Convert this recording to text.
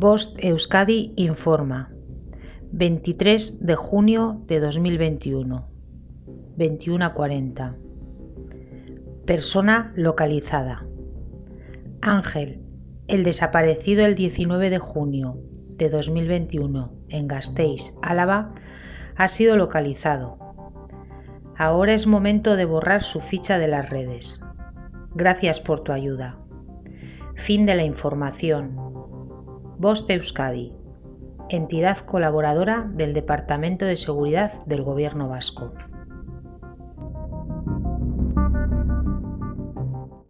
Bost Euskadi informa. 23 de junio de 2021. 21.40. Persona localizada. Ángel, el desaparecido el 19 de junio de 2021 en Gasteiz, Álava, ha sido localizado. Ahora es momento de borrar su ficha de las redes. Gracias por tu ayuda. Fin de la información. Voz de Euskadi, entidad colaboradora del Departamento de Seguridad del Gobierno Vasco.